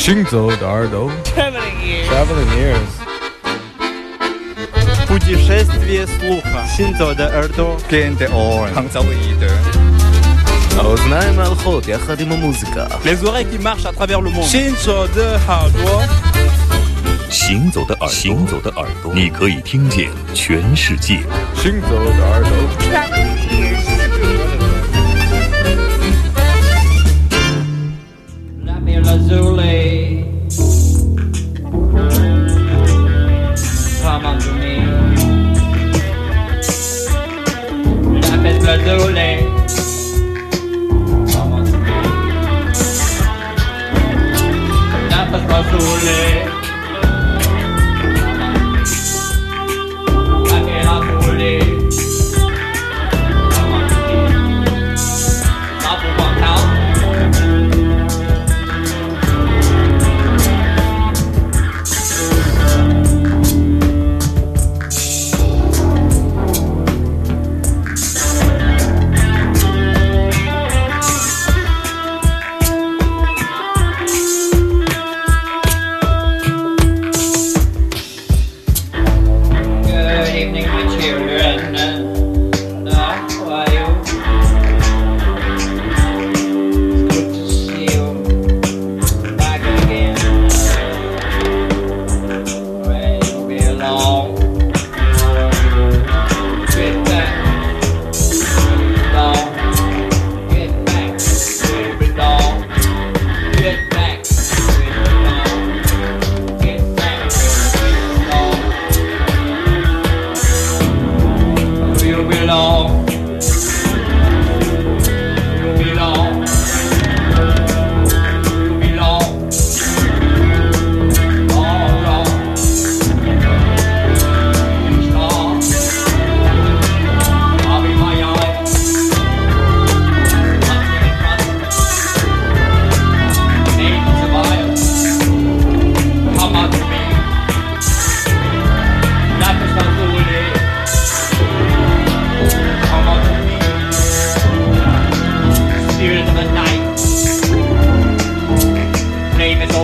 行走的耳朵 Traveling ears. Traveling ears Путешествие слуха. Синзо de耳朵. Gen de oren. Hangzauide. האוזניים ההולכות יחד עם המוזיקה Les oreilles qui marchent à travers le monde. 行走的耳朵。行走的耳朵，行走的耳朵，你可以听见全世界。行走的耳朵 Traveling the roulette.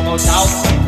Almost out.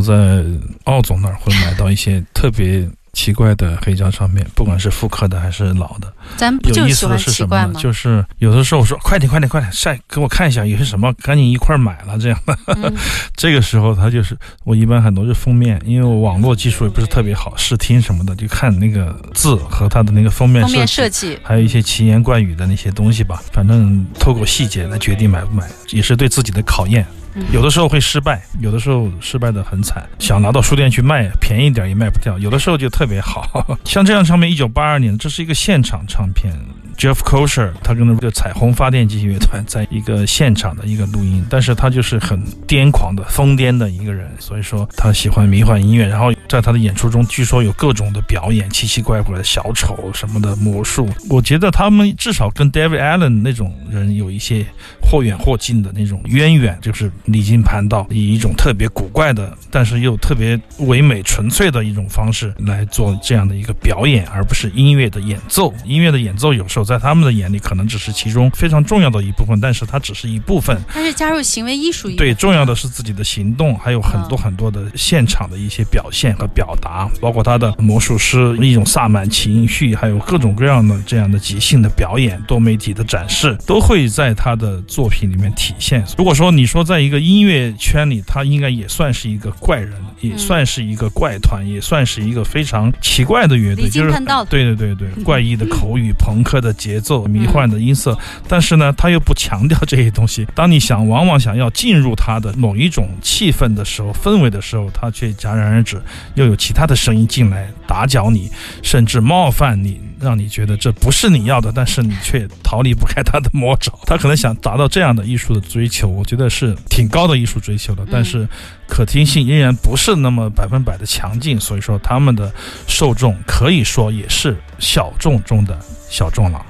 在奥总那儿会买到一些特别奇怪的黑胶唱片，不管是复刻的还是老的。咱不有意思的就喜欢是什么呢？奇怪吗？就是有的时候我说快点快点快点晒给我看一下有些什么，赶紧一块买了这样的。嗯这个时候他就是我一般很多是封面，因为我网络技术也不是特别好，试听什么的就看那个字和它的那个封面封面设计。还有一些奇言怪语的那些东西吧，反正透过细节来决定买不买，也是对自己的考验。嗯有的时候会失败，有的时候失败的很惨，想拿到书店去卖，便宜一点也卖不掉。有的时候就特别好，像这张唱片，一九八二年，这是一个现场唱片。Jeff Kosher 他跟那个彩虹发电机乐团在一个现场的一个录音，但是他就是很癫狂的、疯癫的一个人，所以说他喜欢迷幻音乐。然后在他的演出中，据说有各种的表演，奇奇怪怪的小丑什么的魔术。我觉得他们至少跟 David Allen 那种人有一些或远或近的那种渊源，就是离经叛道，以一种特别古怪的，但是又特别唯美纯粹的一种方式来做这样的一个表演，而不是音乐的演奏。音乐的演奏有时候在他们的眼里可能只是其中非常重要的一部分，但是它只是一部分。它是加入行为艺术一对，重要的是自己的行动，还有很多嗯很多的现场的一些表现和表达，包括他的魔术师一种萨满情绪，还有各种各样的这样的即兴的表演、多媒体的展示，都会在他的作品里面体现。如果说你说在一个音乐圈里，他应该也算是一个怪人，也嗯算是一个怪团，也算是一个非常奇怪的乐队，就是对对对对，怪异的口语、朋克的节奏、迷幻的音色，但是呢，他又不强调这些东西。当你想往往想要进入他的某一种气氛的时候、氛围的时候，他却戛然而止，又有其他的声音进来打搅你，甚至冒犯你，让你觉得这不是你要的，但是你却逃离不开他的魔爪。他可能想达到这样的艺术的追求，我觉得是挺高的艺术追求的，但是可听性依然不是那么百分百的强劲，所以说他们的受众可以说也是小众中的小众了。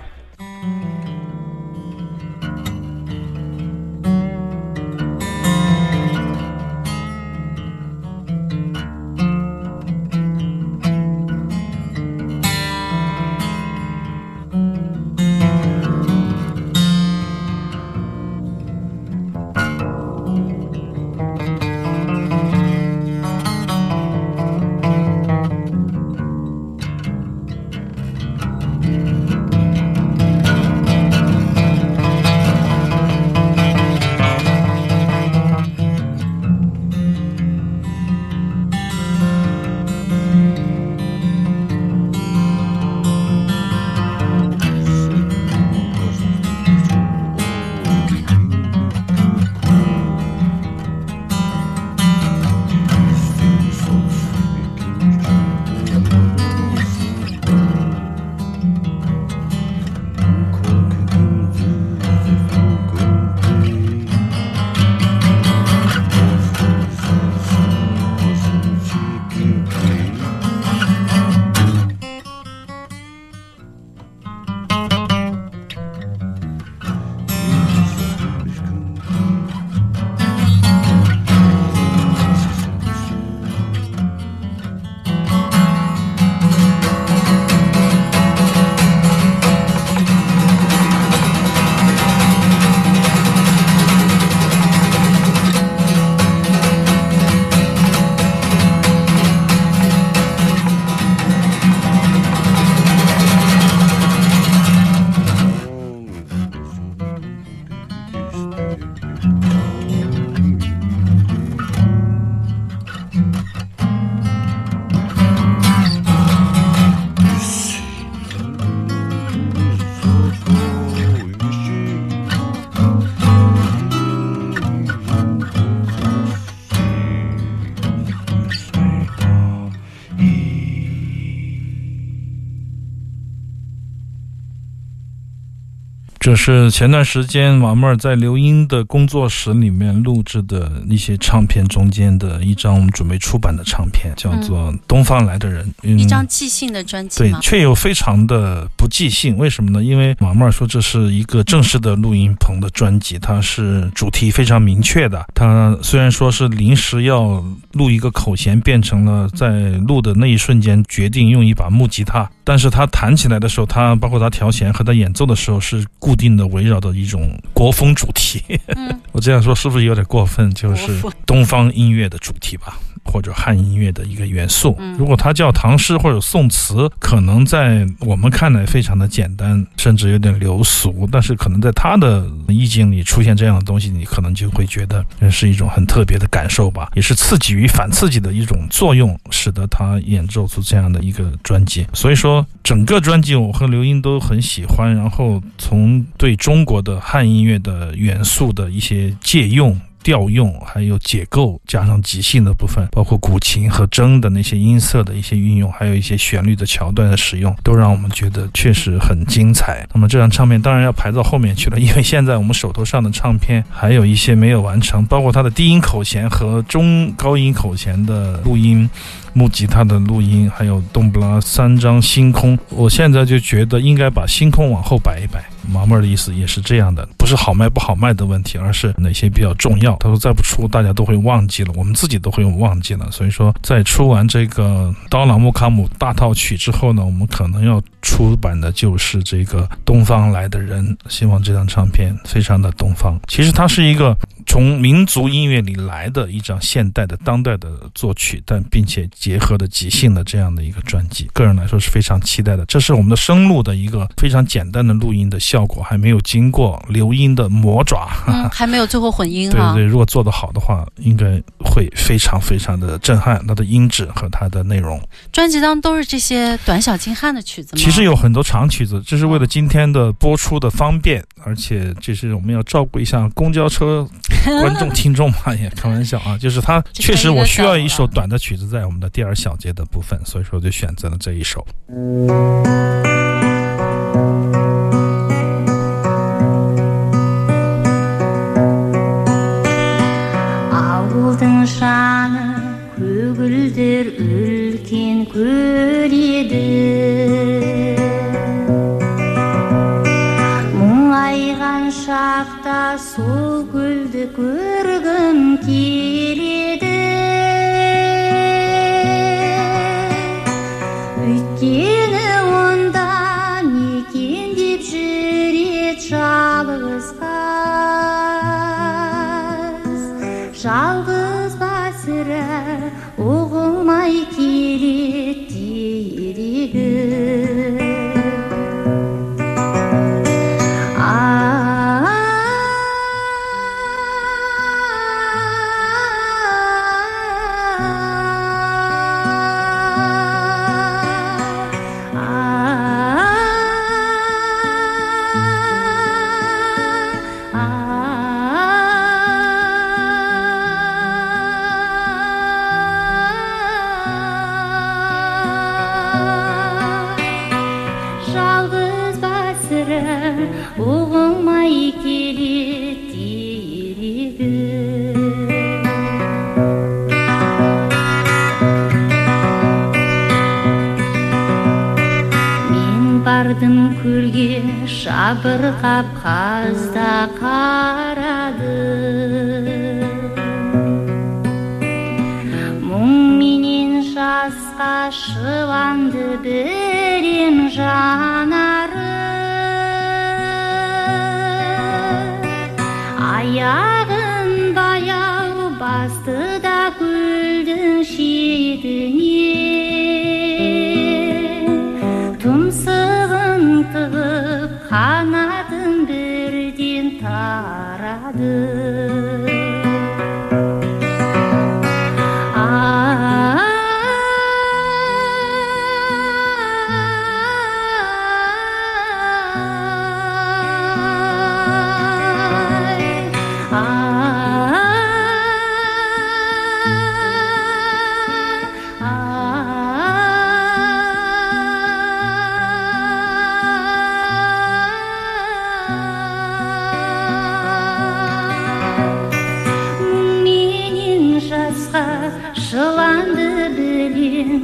这是前段时间马妹儿在刘英的工作室里面录制的一些唱片中间的一张我们准备出版的唱片，叫做《东方来的人》。嗯一张即兴的专辑对，却又非常的不即兴，为什么呢？因为马妹儿说这是一个正式的录音棚的专辑，它是主题非常明确的。它虽然说是临时要录一个口弦，变成了在录的那一瞬间决定用一把木吉他，但是他弹起来的时候，他包括他调弦和他演奏的时候是固固定的围绕的一种国风主题。嗯，我这样说是不是有点过分？就是东方音乐的主题吧，或者汉音乐的一个元素。嗯如果它叫唐诗或者宋词，可能在我们看来非常的简单，甚至有点流俗，但是可能在他的意境里出现这样的东西，你可能就会觉得这是一种很特别的感受吧，也是刺激与反刺激的一种作用，使得他演奏出这样的一个专辑。所以说，整个专辑我和刘英都很喜欢，然后从对中国的汉音乐的元素的一些借用。调用还有解构，加上即兴的部分，包括古琴和筝的那些音色的一些运用，还有一些旋律的桥段的使用，都让我们觉得确实很精彩。那么这张唱片当然要排到后面去了，因为现在我们手头上的唱片还有一些没有完成，包括它的低音口弦和中高音口弦的录音。木吉他的录音，还有冬不拉三张星空，我现在就觉得应该把星空往后摆一摆。毛妹儿的意思也是这样的，不是好卖不好卖的问题，而是哪些比较重要。他说再不出，大家都会忘记了，我们自己都会忘记了。所以说，在出完这个《刀郎木卡姆大套曲》之后呢，我们可能要出版的就是这个《东方来的人》。希望这张唱片非常的东方。其实它是一个从民族音乐里来的一张现代的当代的作曲，但并且结合的即兴的这样的一个专辑，个人来说是非常期待的。这是我们的声录的一个非常简单的录音的效果，还没有经过留音的魔爪。嗯，还没有最后混音哈对对，。如果做得好的话，应该会非常非常的震撼，它的音质和它的内容。专辑当中都是这些短小精悍的曲子吗？其实有很多长曲子，这是为了今天的播出的方便，而且这是我们要照顾一下公交车 观众听众嘛，也开玩笑啊，就是它这是一个确实我需要一首短的曲子在我们的第二小节的部分，所以说就选择了这一首。Abrakapazda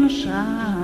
achar.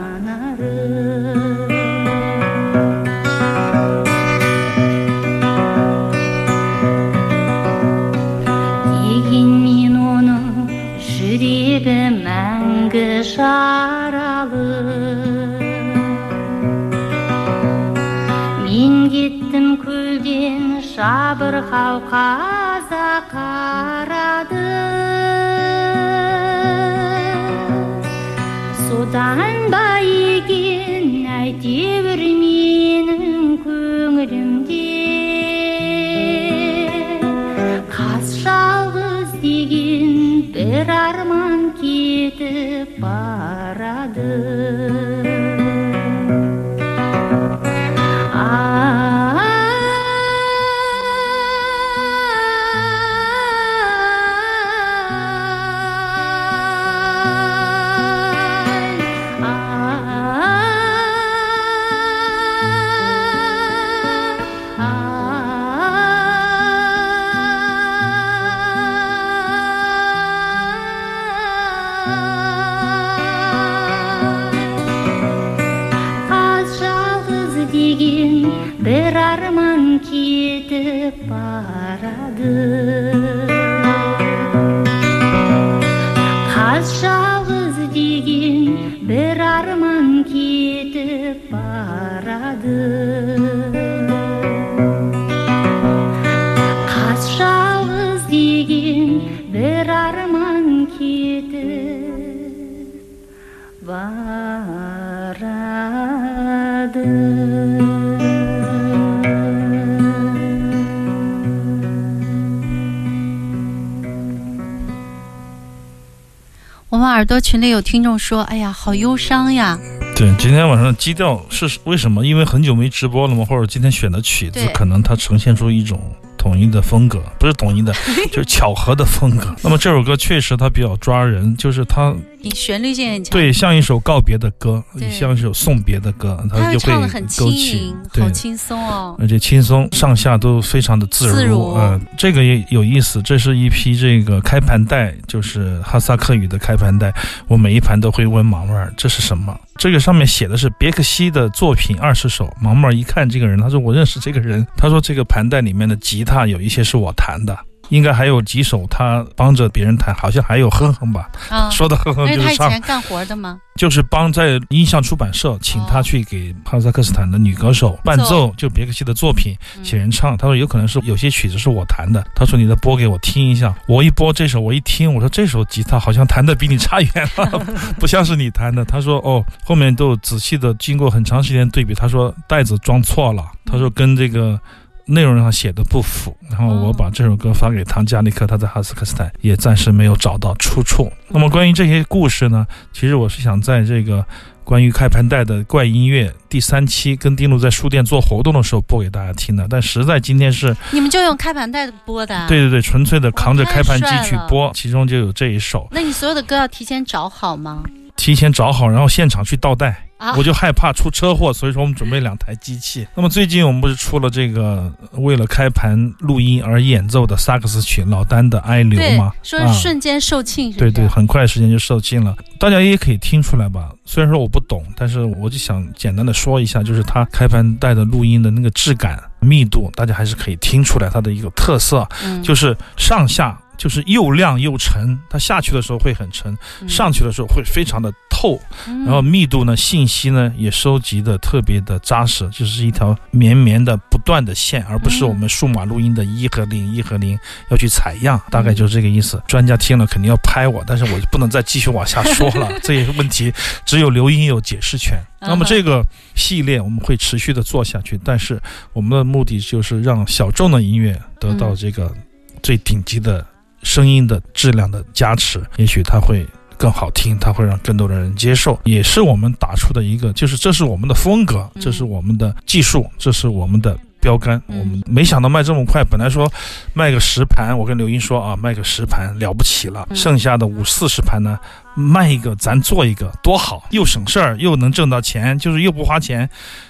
耳朵群里有听众说：“哎呀，好忧伤呀对，今天晚上的基调是为什么？因为很久没直播了嘛，或者今天选的曲子，可能它呈现出一种统一的风格，不是统一的，就是巧合的风格。那么这首歌确实它比较抓人，就是它！”你旋律性很强，对像一首告别的歌，对像一首送别的歌，它就会勾起盈，对好。轻松哦。而且轻松，上下都非常的自如。自如呃，这个也有意思，这是一批这个开盘带，就是哈萨克语的开盘带。我每一盘都会问毛妹儿这是什么？这个上面写的是别克西的作品二十首。毛妹儿一看这个人，他说我认识这个人。他说这个盘带里面的吉他有一些是我弹的。应该还有几首他帮着别人弹，好像还有哼哼吧，啊，说的哼哼就是唱他以前干活的吗？就是帮在音像出版社请他去给哈萨克斯坦的女歌手伴奏，就别克西的作品嗯写人唱。他说有可能是有些曲子是我弹的，他说你再播给我听一下。我一播这首，我一听，我说这首吉他好像弹的比你差远了，不像是你弹的。他说哦，后面都仔细的经过很长时间对比，他说袋子装错了，他说跟这个。内容上写的不符，然后我把这首歌发给唐加利克，他在哈萨克斯坦也暂时没有找到出处。那么关于这些故事呢，其实我是想在这个关于开盘带的怪音乐第三期跟丁路在书店做活动的时候播给大家听的，但实在今天是你们就用开盘带播的、啊？对。对对，纯粹的扛着开盘机去播，其中就有这一首，那你所有的歌要提前找好吗？提前找好，然后现场去倒带。啊，我就害怕出车祸，所以说我们准备两台机器。那么最近我们不是出了这个为了开盘录音而演奏的萨克斯曲老丹的《哀流》对吗？，说啊瞬间售罄？对对，很快时间就售罄了。大家也可以听出来吧？虽然说我不懂，但是我就想简单的说一下，就是它开盘带的录音的那个质感、密度，大家还是可以听出来它的一个特色，嗯，就是上下就是又亮又沉，它下去的时候会很沉，嗯。上去的时候会非常的透，嗯。然后密度呢，信息呢也收集的特别的扎实，就是一条绵绵的不断的线，而不是嗯我们数码录音的一和零一和零要去采样，大概就是这个意思。专家听了肯定要拍我，但是我就不能再继续往下 说了，这也是问题，只有刘英有解释权。那么这个系列我们会持续的做下去，但是我们的目的就是让小众的音乐得到这个最顶级的声音的质量的加持，也许它会更好听，它会让更多的人接受，也是我们打出的一个，就是这是我们的风格，嗯。这是我们的技术，这是我们的标杆。嗯。我们没想到卖这么快，本来说卖个十盘，我跟刘英说啊，卖个十盘了不起了，嗯。剩下的五四十盘呢，卖一个咱做一个多好，又省事儿，又能挣到钱，就是又不花钱。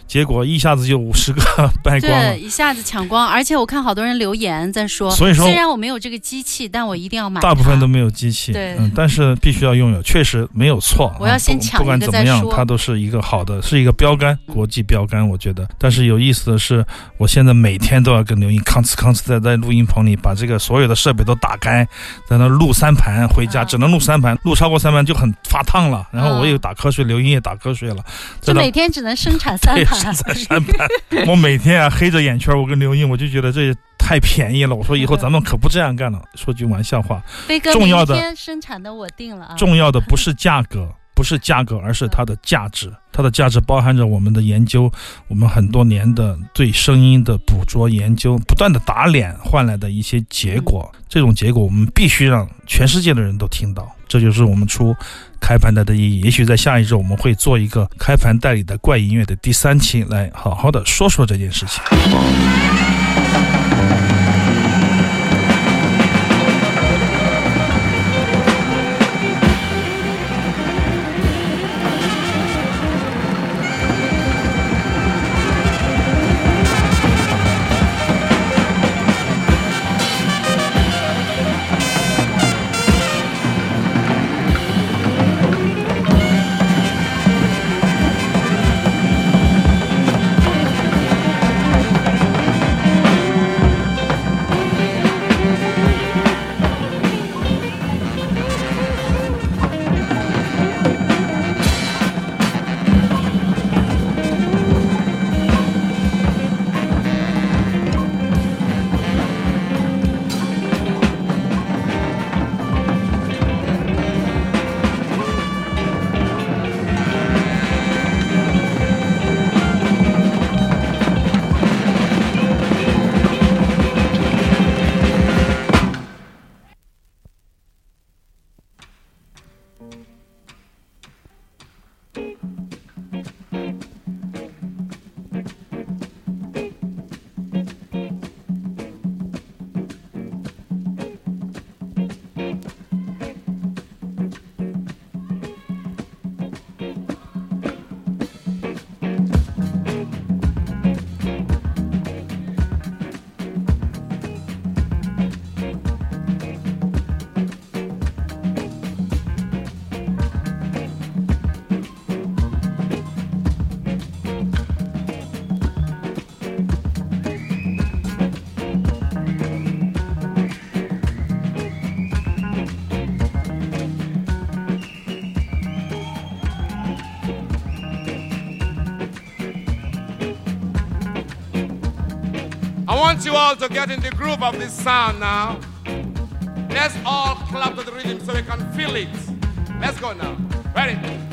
结果一下子就五十个 卖光了对，。一下子抢光，而且我看好多人留言在说，所以说虽然我没有这个机器，但我一定要买。大部分都没有机器，对嗯，但是必须要拥有，确实没有错。我要先抢不管一个再怎么样，它都是一个好的，是一个标杆，嗯国际标杆，我觉得。但是有意思的是，我现在每天都要跟刘英吭哧吭哧在在录音棚里把这个所有的设备都打开，在那录三盘，回家啊只能录三盘，录超过三盘就很发烫了。然后我啊也打瞌睡，刘英也打瞌睡了，在就每天只能生产三，盘。我每天啊黑着眼圈，我跟刘英，我就觉得这也太便宜了。我说以后咱们可不这样干了。说句玩笑话，飞哥，重要的明天生产的我定了啊。重要的不是价格，不是价格，而是它的价值。它的价值包含着我们的研究，我们很多年的对声音的捕捉研究，不断的打脸换来的一些结果。这种结果我们必须让全世界的人都听到，这就是我们出开盘带的意义。也许在下一周我们会做一个开盘带里的怪音乐的第三期，来好好的说说这件事情。Want you all to get in the groove of this sound now. Let's all clap to the rhythm so we can feel it. Let's go now. Ready?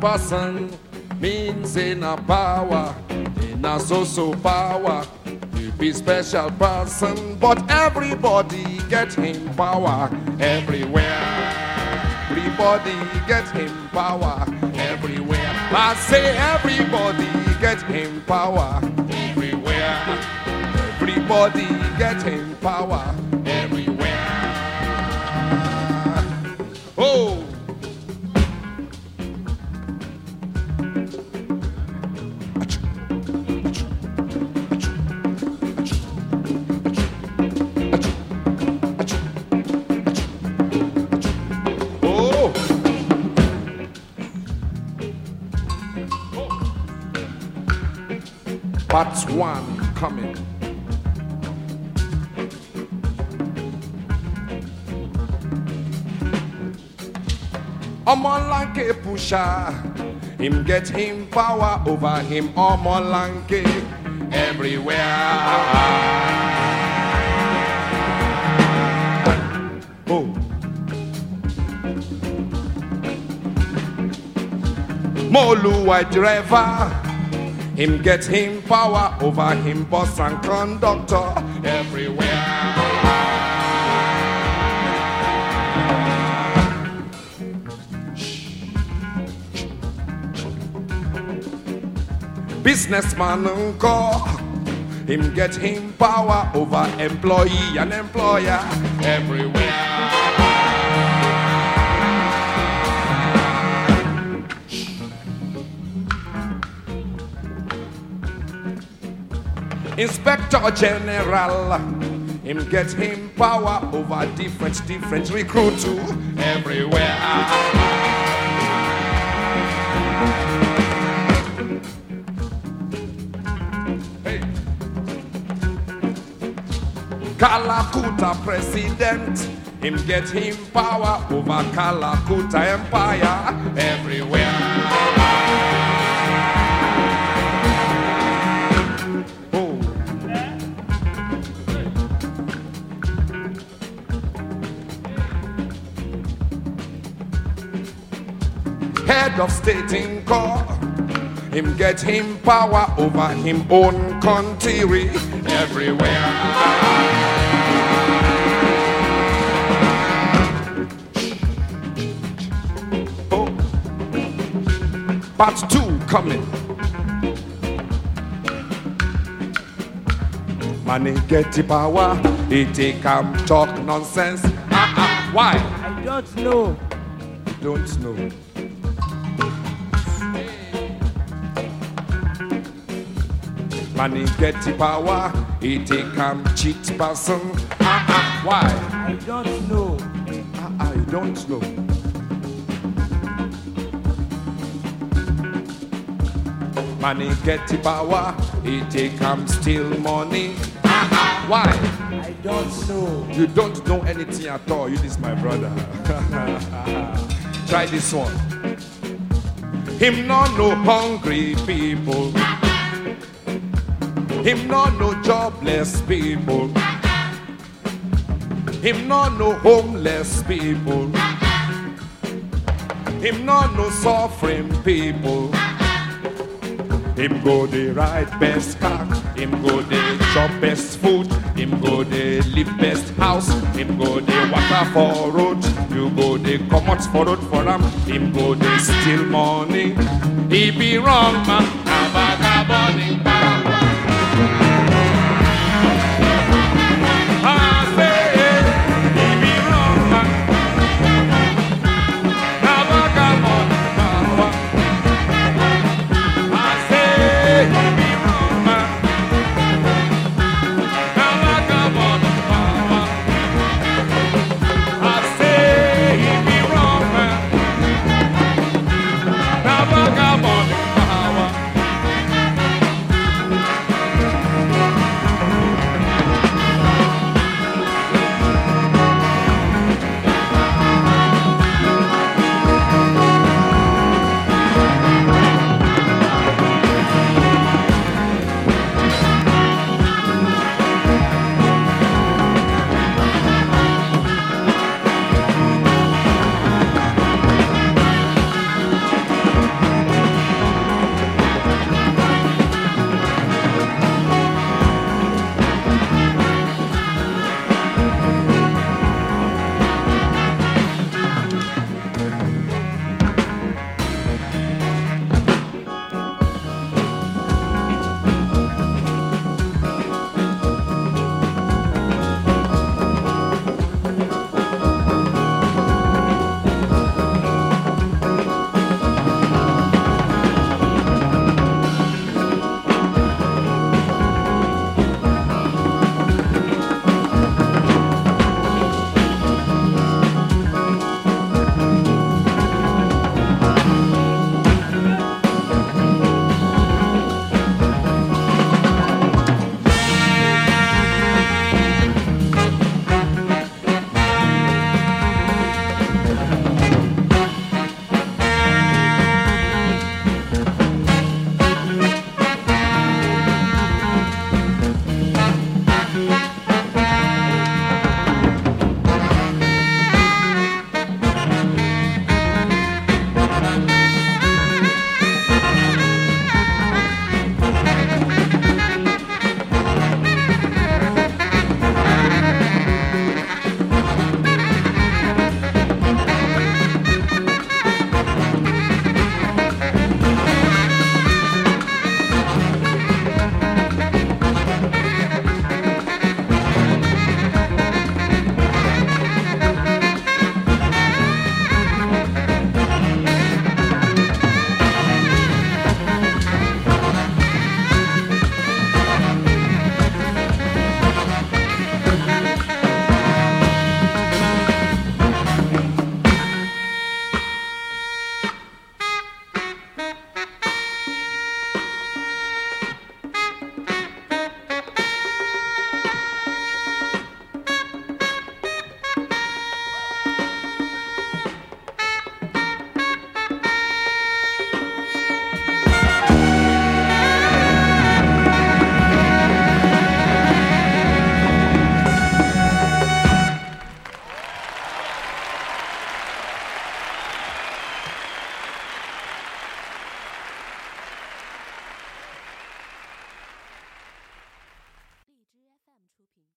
Person means in a power, in a so-so power. You be special person, but everybody get him power everywhere. Everybody get him power everywhere. I say everybody get him power everywhere. Everybody get him power everywhere. Part one coming. Omolanke pusher, him get him power over him. Omolanke everywhere. Oh. Moluwa driver, him get him power over him boss and conductor everywhere. Businessman uncle, him get him power over employee and employer everywhere. Inspector General, him get him power over different, different recruit to everywhere. Hey. Kalakuta president, him get him power over Kalakuta empire everywhere. Head of state in court, him get him power over him own country everywhere. Oh. Part two coming. Money get the power, he take am talk nonsense. Ah ah, why? I don't know. Don't know. Money get the power, it am cheat person. Ah ah, why? I don't know. Ah ah, you don't know. Money get the power, it am steal money. Ah ah, why? I don't know. You don't know anything at all. You this my brother. Try this one. Him not no hungry people. Him not no jobless people. Him not no homeless people. Him not no suffering people. Him go the right best car. Him go the chop best food. Him go the live best house. Him go the water for road. You go the commot for road for him. Him go the steal money. He be wrong man. A vagabond.